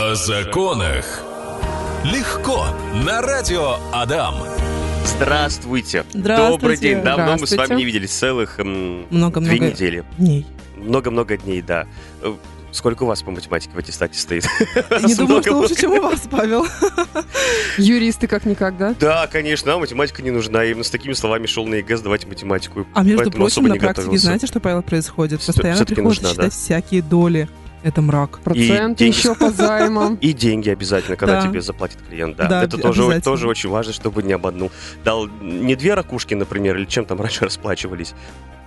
О законах. Легко. На радио Адам. Здравствуйте. Здравствуйте. Добрый день. Давно мы с вами не виделись целых м, Много-много две недели. дней. Много-много дней, да. Э, Сколько у вас по математике в аттестате стоит? Не думаю, что лучше, чем у вас, Павел. Юристы как-никак, да? Да, конечно, нам математика не нужна. Именно с такими словами шел на ЕГЭ сдавать математику. А между Поэтому прочим, особо на практике знаете, что, Павел, происходит? Постоянно приходится считать всякие доли. Это мрак. Проценты деньги. еще по займам. И деньги обязательно, когда Да. тебе заплатит клиент. Да, Да, это тоже, тоже очень важно, чтобы не обманул. Дал не две ракушки, например, или чем там раньше расплачивались.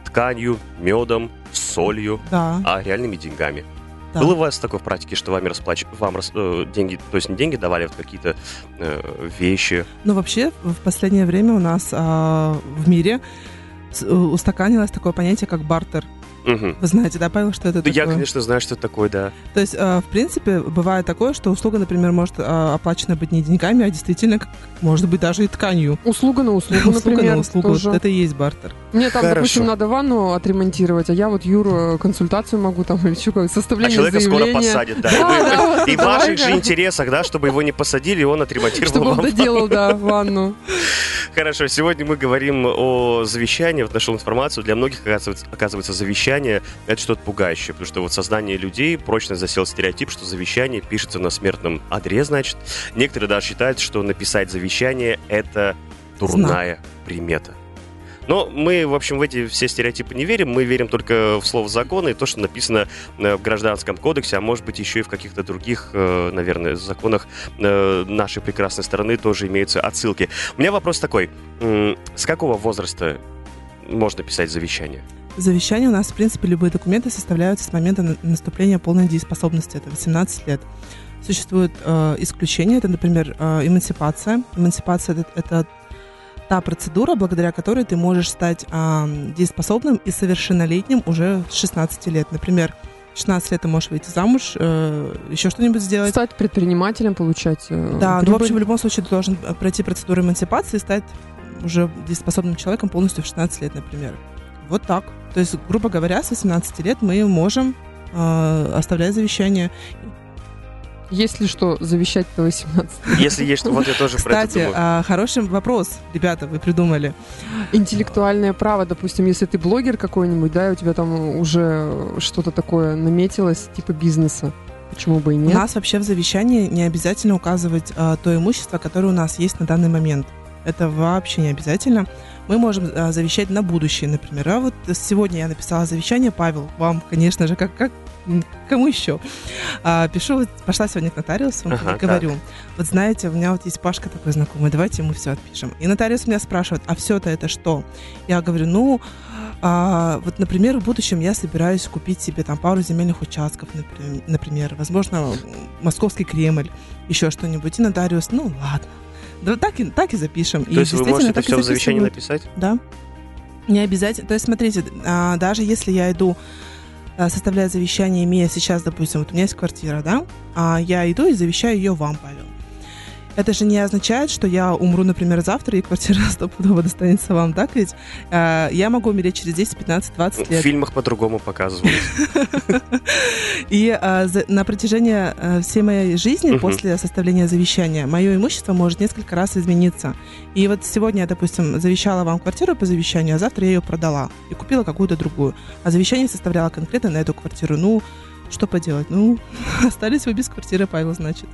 Тканью, медом, солью, Да, а реальными деньгами. да. Было у вас такое в практике, что вами расплач... вам рас- э, деньги, то есть не деньги давали, а вот какие-то э, вещи? Но вообще в последнее время у нас а, в мире с- устаканилось такое понятие, как бартер. Мгм. Вы знаете, да, Павел, что это Да я, такое? конечно, знаю, что это такое, да. То есть, а, в принципе, бывает такое, что услуга, например, может а, оплачена быть не деньгами, а действительно, может быть, даже и тканью. Услуга на услугу, Услуга например. на услугу. тоже. Вот это и есть бартер. Мне там, Хорошо. допустим, надо ванну отремонтировать, а я вот Юру консультацию могу там или что, как А составление человека скоро заявления. посадят, да. И в ваших же интересах, да, чтобы его не посадили, и он отремонтировал Чтобы он вам. доделал, да, ванну. Хорошо, сегодня мы говорим о завещании. Вот нашел информацию. Для многих, оказывается, оказывается, завещание — это что-то пугающее, потому что вот сознание людей прочно засел стереотип, что завещание пишется на смертном одре, значит. Некоторые даже считают, что написать завещание — это дурная примета. Но мы, в общем, в эти все стереотипы не верим. Мы верим только в слово закона и то, что написано э, в Гражданском кодексе, а может быть еще и в каких-то других, э, наверное, законах э, нашей прекрасной страны тоже имеются отсылки. У меня вопрос такой. С какого возраста можно писать завещание? Завещание у нас, в принципе, любые документы составляются с момента на- наступления полной дееспособности. Это 18 лет. Существуют э, исключения. Это, например, э, эмансипация. Эмансипация это, это та процедура, благодаря которой ты можешь стать э, дееспособным и совершеннолетним уже с 16 лет. Например, в 16 лет ты можешь выйти замуж, э, еще что-нибудь сделать. Стать предпринимателем, получать э, Да, ну, в прибыль. общем, в любом случае ты должен э, пройти процедуру эмансипации и стать уже дееспособным человеком полностью в 16 лет, например. Вот так. То есть, грубо говоря, с 18 лет мы можем э, оставлять завещание. Если что, завещать до 18. Если есть, вот я тоже про это Кстати, думаю. а, хороший вопрос, ребята, вы придумали. Интеллектуальное право, допустим, если ты блогер какой-нибудь, да, и у тебя там уже что-то такое наметилось, типа бизнеса. Почему бы и У нет? нас вообще в завещании не обязательно указывать а, то имущество, которое у нас есть на данный момент. Это вообще не обязательно. Мы можем а, завещать на будущее, например. А вот сегодня я написала завещание, Павел, вам, конечно же, как, как кому еще? А, пишу, вот пошла сегодня к нотариусу Ага, и говорю, вот знаете, у меня вот есть Пашка такой знакомый, давайте ему все отпишем. И нотариус меня спрашивает, а все-то это что? Я говорю, ну, а, вот, например, в будущем я собираюсь купить себе там пару земельных участков, например, например возможно, Московский Кремль, еще что-нибудь. И нотариус, ну ладно. Да так и, так и запишем. То есть вы можете это все в завещании написать? написать? Да. Не обязательно. То есть, смотрите, а, даже если я иду а, составлять завещание, имея сейчас, допустим, вот у меня есть квартира, да, а я иду и завещаю ее вам, Павел. Это же не означает, что я умру, например, завтра, и квартира стопудово достанется вам, так ведь? А, я могу умереть через 10, 15, 20 В лет. фильмах по-другому показывают. И а, на протяжении а, всей моей жизни после составления завещания мое имущество может несколько раз измениться. И вот сегодня я, допустим, завещала вам квартиру по завещанию, а завтра я ее продала и купила какую-то другую. А завещание составляла конкретно на эту квартиру. Ну, что поделать? Ну, остались вы без квартиры, Павел, значит.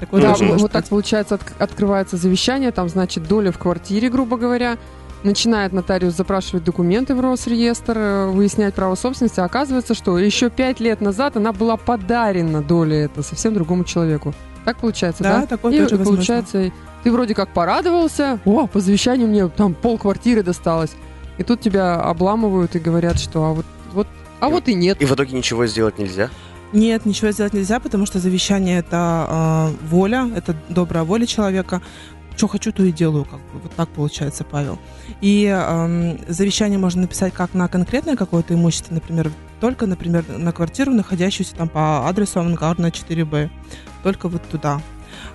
Да, тоже вот, может вот так получается, от- открывается завещание, там, значит, доля в квартире, грубо говоря. Начинает нотариус запрашивать документы в Росреестр, э, выяснять право собственности. А оказывается, что еще пять лет назад она была подарена доля это совсем другому человеку. Так получается, да? Да, такое И тоже возможно. получается, ты вроде как порадовался, о, по завещанию мне там пол квартиры досталось. И тут тебя обламывают и говорят, что а вот, вот, а вот и нет. И в итоге ничего сделать нельзя? Нет, ничего сделать нельзя, потому что завещание это э, воля, это добрая воля человека. Что хочу, то и делаю, как бы. Вот так получается, Павел. И эм, завещание можно написать как на конкретное какое-то имущество, например, только, например, на квартиру, находящуюся там по адресу Авангардна 4Б. Только вот туда.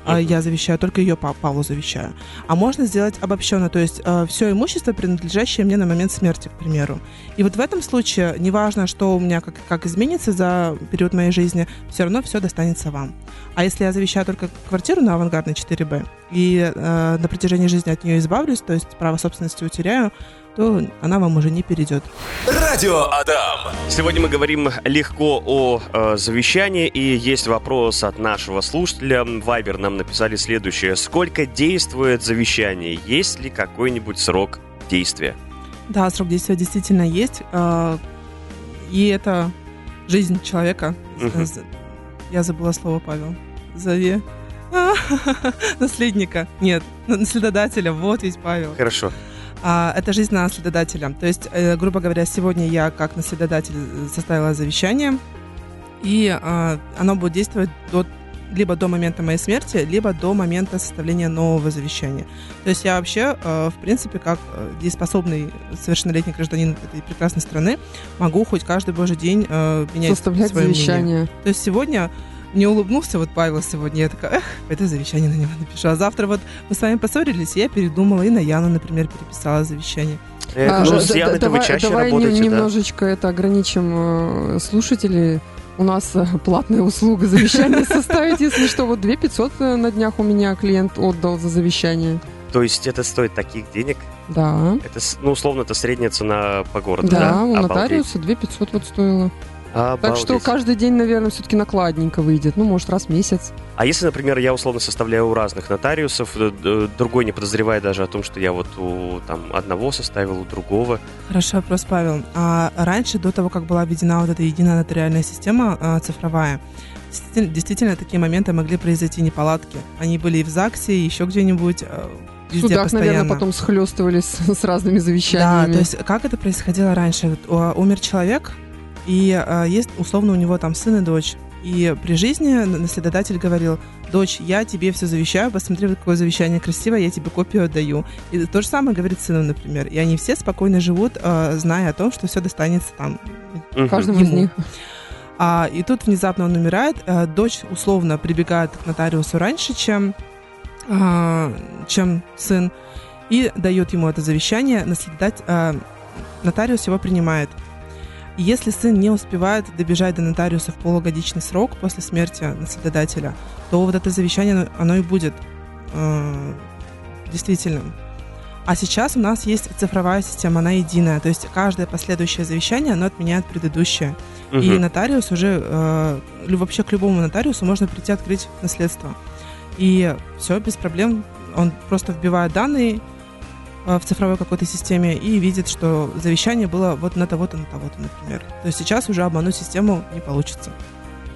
А, я завещаю, только ее Павлу завещаю. А можно сделать обобщенно, то есть э, все имущество, принадлежащее мне на момент смерти, к примеру. И вот в этом случае, неважно, что у меня как, как изменится за период моей жизни, все равно все достанется вам. А если я завещаю только квартиру на авангардной 4Б и э, на протяжении жизни от нее избавлюсь, то есть право собственности утеряю, то она вам уже не перейдет. Радио Адам. Сегодня мы говорим легко о э, завещании, и есть вопрос от нашего слушателя. Вайбер нам написали следующее. Сколько действует завещание? Есть ли какой-нибудь срок действия? Да, срок действия действительно есть. Э, и это жизнь человека. Я забыла слово, Павел. Зови. Наследника. Нет, наследодателя. Вот ведь Павел. Хорошо. А, это жизнь наследодателя. То есть, э, грубо говоря, сегодня я как наследодатель составила завещание, и а, оно будет действовать до либо до момента моей смерти, либо до момента составления нового завещания. То есть я вообще, э, в принципе, как э, дееспособный совершеннолетний гражданин этой прекрасной страны, могу хоть каждый божий день э, менять Составлять свое мнение. завещание. То есть сегодня мне улыбнулся вот Павел сегодня, я такая, эх, это завещание на него напишу. А завтра вот мы с вами поссорились, и я передумала, и на Яну, например, переписала завещание. А, ну, с да- Яной-то вы давай чаще давай работаете, не- да? немножечко это ограничим э, слушателей. У нас э, платная услуга завещание составить, если что. Вот 2 500 э, на днях у меня клиент отдал за завещание. То есть это стоит таких денег? Да. Это, ну, условно, это средняя цена по городу, Да, да? у нотариуса 2 500 вот стоило. Так что Обалдеть. каждый день, наверное, все-таки накладненько выйдет. Ну, может, раз в месяц. А если, например, я условно составляю у разных нотариусов, э, э, другой не подозревая даже о том, что я вот у там, одного составил, у другого. Хороший вопрос, Павел. А раньше, до того, как была введена вот эта единая нотариальная система а, цифровая, действительно, такие моменты могли произойти неполадки. Они были и в ЗАГСе, и еще где-нибудь, а, В судах, постоянно. наверное, потом схлестывались с, с разными Да, завещаниями. то есть как это происходило раньше? Вот, умер человек, и а, есть условно у него там сын и дочь. И при жизни наследодатель говорил, дочь, я тебе все завещаю, посмотри, какое завещание красивое, я тебе копию отдаю. И то же самое говорит сыну, например. И они все спокойно живут, а, зная о том, что все достанется там. Каждому из них. а, и тут внезапно он умирает, а, дочь условно прибегает к нотариусу раньше, чем, а, чем сын, и дает ему это завещание, наследодать, а, нотариус его принимает. И Если сын не успевает добежать до нотариуса в полугодичный срок после смерти наследодателя, то вот это завещание, оно- оно и будет э, действительным. А сейчас у нас есть цифровая система, она единая, то есть каждое последующее завещание, оно отменяет предыдущее. И Мгм. нотариус уже, э, вообще к любому нотариусу можно прийти открыть наследство. И все, без проблем. Он просто вбивает данные в цифровой какой-то системе и видит, что завещание было вот на того-то, на того-то, например. То есть сейчас уже обмануть систему не получится.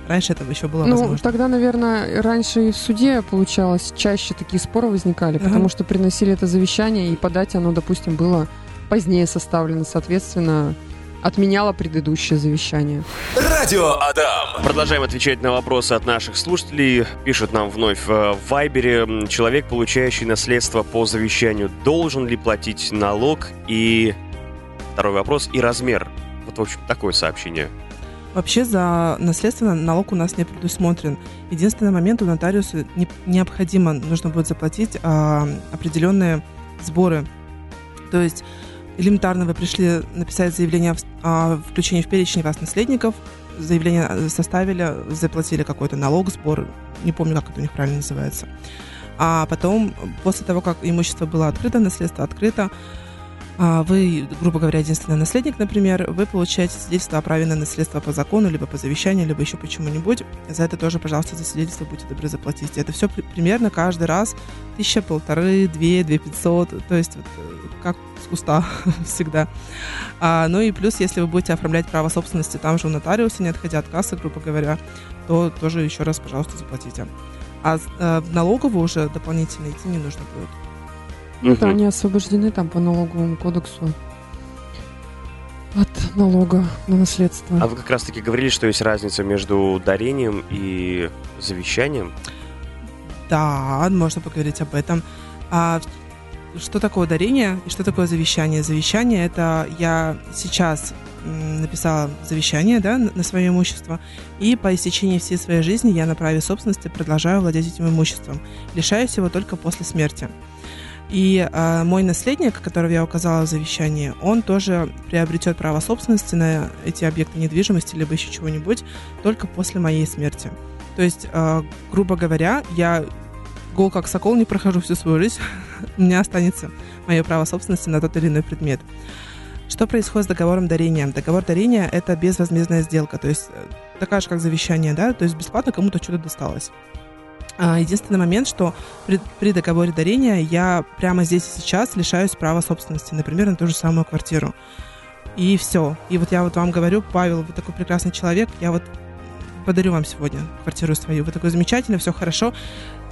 Раньше это еще было Ну, возможно. тогда, наверное, раньше и в суде, получалось, чаще такие споры возникали, Ага. потому что приносили это завещание, и подать оно, допустим, было позднее составлено, соответственно, отменяло предыдущее завещание. Радио Адам. Продолжаем отвечать на вопросы от наших слушателей. Пишут нам вновь э, в Вайбере. Человек, получающий наследство по завещанию, должен ли платить налог? И второй вопрос. И размер. Вот, в общем, такое сообщение. Вообще за наследство налог у нас не предусмотрен. Единственный момент у нотариуса не- необходимо, нужно будет заплатить а, определенные сборы. То есть элементарно вы пришли написать заявление о о включении в перечень вас наследников, заявление э, составили, заплатили какой-то налог, сбор, не помню, как это у них правильно называется. А потом, после того, как имущество было открыто, наследство открыто, а, вы, грубо говоря, единственный наследник, например, вы получаете свидетельство о праве на наследство по закону, либо по завещанию, либо еще почему-нибудь. За это тоже, пожалуйста, за свидетельство будьте добры заплатить. Это все примерно каждый раз тысяча, полторы, две, две пятьсот, то есть вот, э, как с куста всегда. А, ну и плюс, если вы будете оформлять право собственности там же у нотариуса, не отходя от кассы, грубо говоря, то тоже еще раз, пожалуйста, заплатите. А э, в налоговую уже дополнительно идти не нужно будет. Ну да, они освобождены там по налоговому кодексу от налога на наследство. А вы как раз-таки говорили, что есть разница между дарением и завещанием. Да, можно поговорить об этом. А что такое дарение и что такое завещание? Завещание это я сейчас написала завещание да, на на свое имущество, и по истечении всей своей жизни я на праве собственности продолжаю владеть этим имуществом. Лишаюсь его только после смерти. И а, мой наследник, которого я указала в завещании, он тоже приобретет право собственности на эти объекты недвижимости либо еще чего-нибудь только после моей смерти. То есть, а, грубо говоря, я гол как сокол не прохожу всю свою жизнь, у меня останется мое право собственности на тот или иной предмет. Что происходит с договором дарения? Договор дарения – это безвозмездная сделка, то есть э, такая же, как завещание, да, то есть бесплатно кому-то что-то досталось. А, Единственный момент, что при, при договоре дарения я прямо здесь и сейчас лишаюсь права собственности, например, на ту же самую квартиру. И все. И вот я вот вам говорю, Павел, вы такой прекрасный человек, я вот подарю вам сегодня квартиру свою. Вы такой замечательный, все хорошо.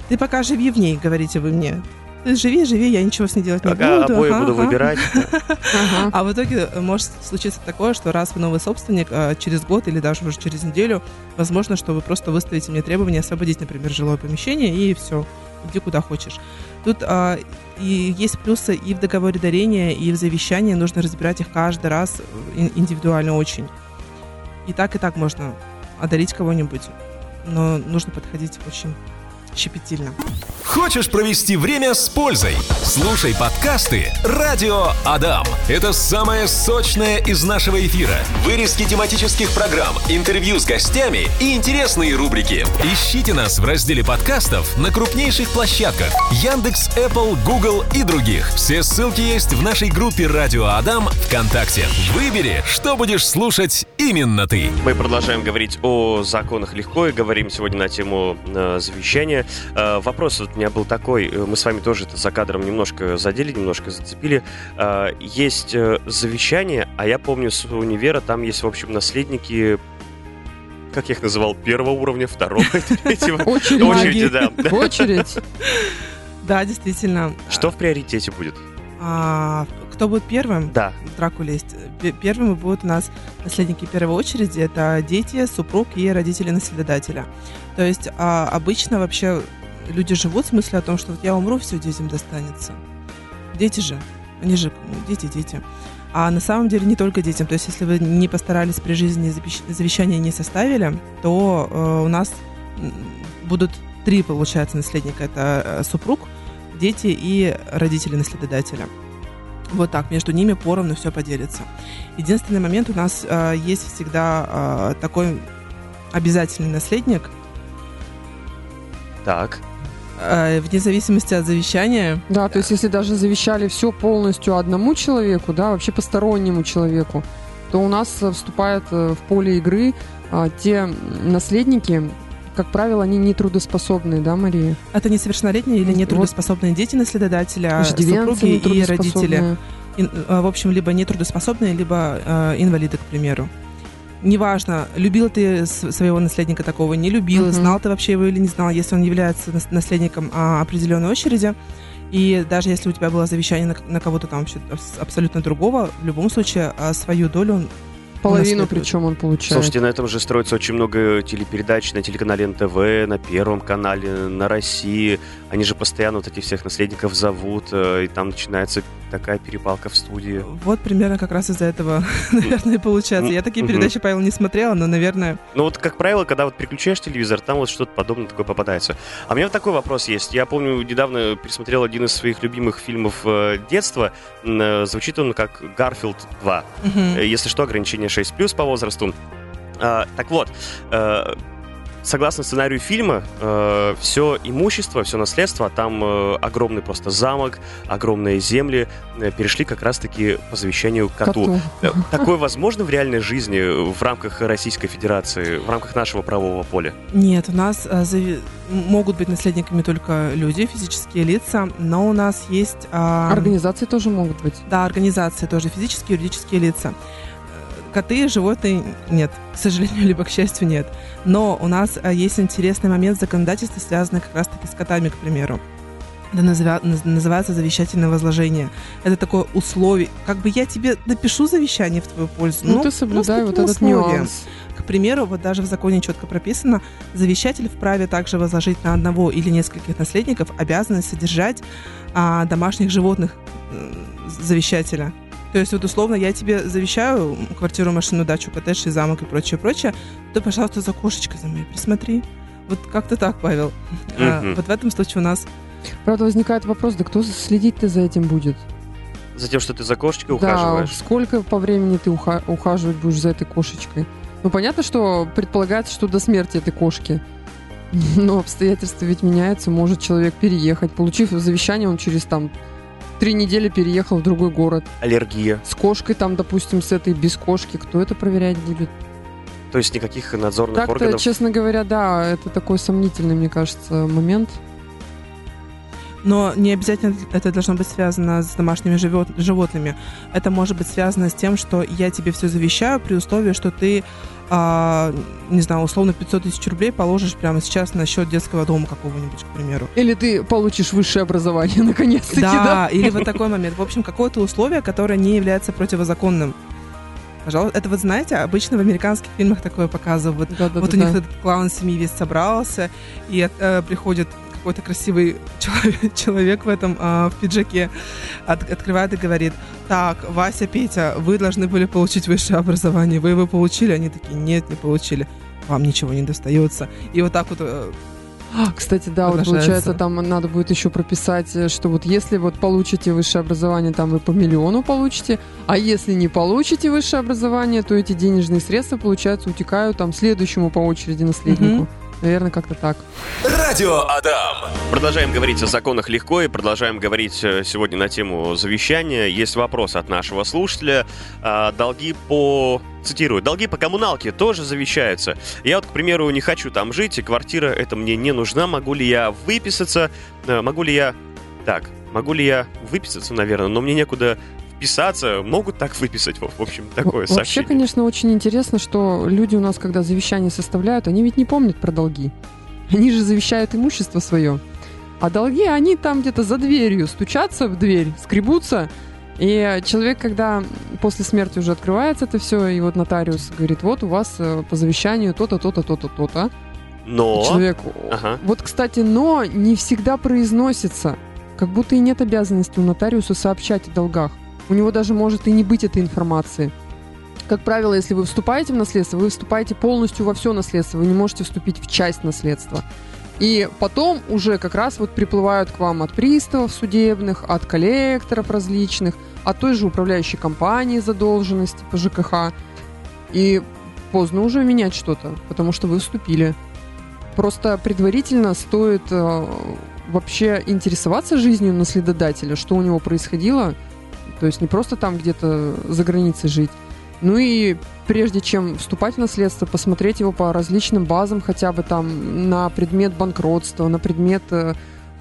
Ты пока живи в ней, говорите вы мне. Ты живи, живи, я ничего с ней делать не Пока буду. обои ага, буду ага. выбирать. Ага. А в итоге э, может случиться такое, что раз вы новый собственник, э, через год или даже уже через неделю, возможно, что вы просто выставите мне требование освободить, например, жилое помещение, и все, иди куда хочешь. Тут а, и есть плюсы и в договоре дарения, и в завещании. Нужно разбирать их каждый раз э, ин- индивидуально очень. И так, и так можно одарить кого-нибудь, но нужно подходить очень щепетильно. Хочешь провести время с пользой? Слушай подкасты «Радио Адам». Это самое сочное из нашего эфира. Вырезки тематических программ, интервью с гостями и интересные рубрики. Ищите нас в разделе подкастов на крупнейших площадках Яндекс, Apple, Google и других. Все ссылки есть в нашей группе «Радио Адам» ВКонтакте. Выбери, что будешь слушать именно ты. Мы продолжаем говорить о законах легко и говорим сегодня на тему э, завещания. Э, вопрос вот у меня был такой, э, мы с вами тоже это за кадром немножко задели, немножко зацепили. Э, есть э, завещание, а я помню с универа, там есть, в общем, наследники, как я их называл, первого уровня, второго, третьего. Очередь. Очереди, да. Очередь. Да, действительно. Что в приоритете будет? А, кто будет первым? Да. в драку лезть. Пе- Первыми будут у нас наследники первой очереди. Это дети, супруг и родители наследодателя. То есть а, обычно вообще люди живут в смысле о том, что вот я умру, все детям достанется. Дети же, они же, дети, дети. А на самом деле не только детям. То есть если вы не постарались при жизни завещание не составили, то э, у нас будут три, получается, наследника. Это э, супруг, дети и родители наследодателя. Вот так, между ними поровну все поделится. Единственный момент у нас э, есть всегда э, такой обязательный наследник, Так. э, вне зависимости от завещания. Да, то есть если даже завещали все полностью одному человеку, да, вообще постороннему человеку, то у нас э, вступают э, в поле игры а, те наследники, как правило, они не трудоспособные, да, Мария? Это несовершеннолетние или Вот. нетрудоспособные дети наследодателя, супруги и родители. нетрудоспособные. Ин- э, в общем, либо нетрудоспособные, либо э, инвалиды, к примеру. Неважно, любил ты своего наследника такого, не любил, Мгм. знал ты вообще его или не знал, если он является нас- наследником а, определенной очереди, и даже если у тебя было завещание на, на кого-то там вообще абс- абсолютно другого, в любом случае а, свою долю он Половину причем он получает. Слушайте, на этом же строится очень много телепередач на телеканале НТВ, на Первом канале, на России. Они же постоянно вот этих всех наследников зовут, э, и там начинается такая перепалка в студии. Вот примерно как раз из-за этого, наверное, и получается. Я такие передачи, Павел, не смотрела, но, наверное, Ну вот, как правило, когда вот переключаешь телевизор, там вот что-то подобное такое попадается. А у меня вот такой вопрос есть. Я помню, недавно пересмотрел один из своих любимых фильмов э, детства. Э, Звучит он как «Гарфилд 2». мгм. Э, Если что, ограничение 6+, по возрасту. А, так вот, э, согласно сценарию фильма, все имущество, все наследство, там э, огромный просто замок, огромные земли э, перешли как раз-таки по завещанию коту. Э, Такое возможно в реальной жизни э, в рамках Российской Федерации, в рамках нашего правового поля? Нет, у нас а, зави- могут быть наследниками только люди, физические лица, но у нас есть... а, Организации тоже могут быть. Да, организации тоже, физические, юридические лица. Э, Коты, животные нет, к сожалению, либо к счастью нет. Но у нас а, есть интересный момент законодательства, связанный как раз-таки с котами, к примеру. Это называется завещательное возложение. Это такое условие. Как бы я тебе напишу завещание в твою пользу. Ну, ты с соблюдай вот этот условием. нюанс. К примеру, вот даже в законе четко прописано, завещатель вправе также возложить на одного или нескольких наследников обязанность содержать а, домашних животных завещателя. То есть вот условно я тебе завещаю квартиру, машину, дачу, коттедж и замок и прочее, прочее, то, пожалуйста, за кошечкой за мной присмотри. Вот как-то так, Павел. А, Мгм. вот в этом случае у нас Правда, возникает вопрос, да кто следить-то за этим будет? За тем, что ты за кошечкой Да, ухаживаешь. сколько по времени ты уха- ухаживать будешь за этой кошечкой? Ну, понятно, что предполагается, что до смерти этой кошки. Но обстоятельства ведь меняются. Может человек переехать. Получив завещание, он через там три недели переехал в другой город. Аллергия. С кошкой там, допустим, с этой без кошки. Кто это проверять будет? То есть никаких надзорных Так-то, органов. честно говоря, да, это такой сомнительный, мне кажется, момент. Но не обязательно это должно быть связано с домашними живет- животными. Это может быть связано с тем, что я тебе все завещаю при условии, что ты, а, не знаю, условно 500 тысяч рублей положишь прямо сейчас на счет детского дома какого-нибудь, к примеру. Или ты получишь высшее образование, наконец-таки, Да, да? или вот такой момент. В общем, какое-то условие, которое не является противозаконным. Пожалуйста, это вот знаете, обычно в американских фильмах такое показывают. Да-да-да-да. Вот у них этот клан семьи весь собрался, и э, приходит какой-то красивый человек, человек в этом а, в пиджаке, от- открывает и говорит, так, Вася, Петя, вы должны были получить высшее образование, вы его получили? Они такие, нет, не получили. Вам ничего не достается. И вот так вот э, А, Кстати, да, вот получается, там надо будет еще прописать, э, что вот если вот получите высшее образование, там вы по миллиону получите, а если не получите высшее образование, то эти денежные средства, получается, утекают там следующему по очереди наследнику. Мгм. Наверное, как-то так. Радио Адам. Продолжаем говорить о законах легко и продолжаем говорить э, сегодня на тему завещания. Есть вопрос от нашего слушателя. А, Долги по... Цитирую. Долги по коммуналке тоже завещаются. Я вот, к примеру, не хочу там жить, и квартира эта мне не нужна. Могу ли я выписаться? Э, Могу ли я... Так, могу ли я выписаться, наверное, но мне некуда вписаться. Могут так выписать? В общем, такое Вообще, сообщение. конечно, очень интересно, что люди у нас, когда завещание составляют, они ведь не помнят про долги. Они же завещают имущество свое. А долги, они там где-то за дверью стучатся в дверь, скребутся. И человек, когда после смерти уже открывается это все, и вот нотариус говорит, вот у вас э, по завещанию то-то, то-то, то-то, то-то. Но... Человек... Ага. Вот, кстати, но не всегда произносится. Как будто и нет обязанности у нотариуса сообщать о долгах. У него даже может и не быть этой информации. Как правило, если вы вступаете в наследство, вы вступаете полностью во все наследство, вы не можете вступить в часть наследства. И потом уже как раз вот приплывают к вам от приставов судебных, от коллекторов различных, от той же управляющей компании задолженности по ЖКХ. И поздно уже менять что-то, потому что вы вступили. Просто предварительно стоит э, вообще интересоваться жизнью наследодателя, что у него происходило. То есть не просто там где-то за границей жить. Ну и прежде чем вступать в наследство, посмотреть его по различным базам, хотя бы там на предмет банкротства, на предмет э,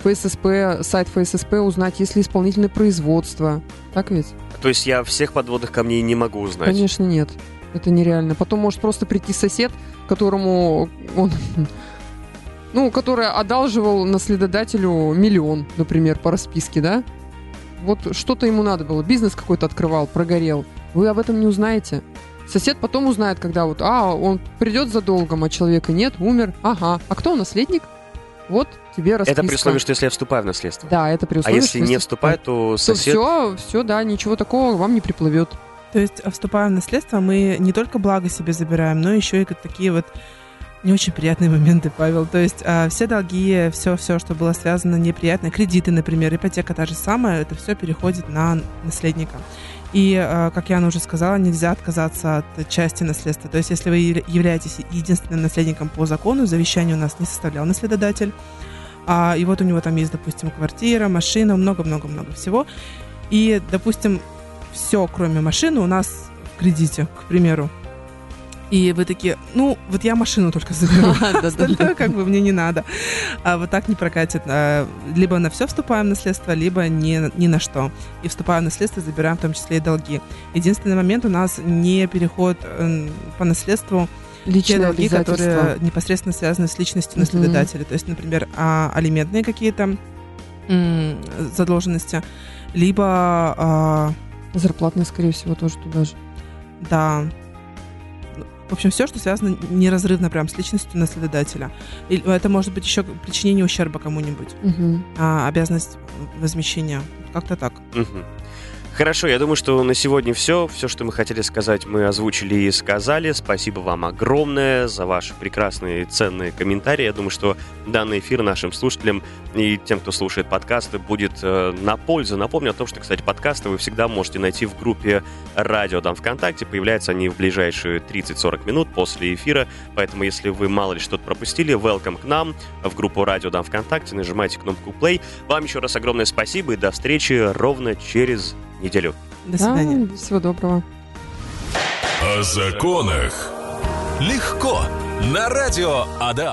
ФССП, сайт ФССП, узнать, есть ли исполнительное производство. Так ведь? То есть я всех подводных камней не могу узнать. Конечно, нет. Это нереально. Потом может просто прийти сосед, которому он... Ну, который одалживал наследодателю миллион, например, по расписке, да? Вот что-то ему надо было. Бизнес какой-то открывал, прогорел. Вы об этом не узнаете. Сосед потом узнает, когда вот, а, он придет за долгом, а человека нет, умер. Ага. А кто наследник? Вот тебе расписка. Это при условии, что если я вступаю в наследство. Да, это при А условии, если что не вступает, то то сосед... все, все, да, ничего такого вам не приплывет. То есть, а, вступая в наследство, мы не только благо себе забираем, но еще и как такие вот не очень приятные моменты, Павел. То есть а, все долги, все, все, что было связано неприятно, кредиты, например, ипотека та же самая, это все переходит на наследника. И, а, как Яна уже сказала, нельзя отказаться от части наследства. То есть, если вы яв- являетесь единственным наследником по закону, завещание у нас не составлял наследодатель, а, и вот у него там есть, допустим, квартира, машина, много-много-много всего. И, допустим, все, кроме машины, у нас в кредите, к примеру. И вы такие, ну, вот я машину только заберу. Остальное как бы мне не надо. А вот так не прокатит. А, Либо на все вступаем в наследство, либо ни, ни на что. И вступая в наследство, забираем в том числе и долги. Единственный момент у нас не переход по наследству те Личные долги, обязательства. которые непосредственно связаны с личностью наследодателя. То есть, например, а, алиментные какие-то задолженности, либо а, Зарплатные, скорее всего, тоже туда же. Да. В общем, все, что связано неразрывно прям с личностью наследодателя. И это может быть еще причинение ущерба кому-нибудь, Мгм. а, обязанность возмещения. Как-то так. Мгм. Хорошо, я думаю, что на сегодня все. Все, что мы хотели сказать, мы озвучили и сказали. Спасибо вам огромное за ваши прекрасные ценные комментарии. Я думаю, что данный эфир нашим слушателям и тем, кто слушает подкасты, будет э, на пользу. Напомню о том, что, кстати, подкасты вы всегда можете найти в группе радио там ВКонтакте. Появляются они в ближайшие 30-40 минут после эфира. Поэтому, если вы мало ли что-то пропустили, welcome к нам в группу радио там ВКонтакте. Нажимайте кнопку play. Вам еще раз огромное спасибо и до встречи ровно через неделю. До свидания. Да, всего доброго. О законах легко на радио Адам.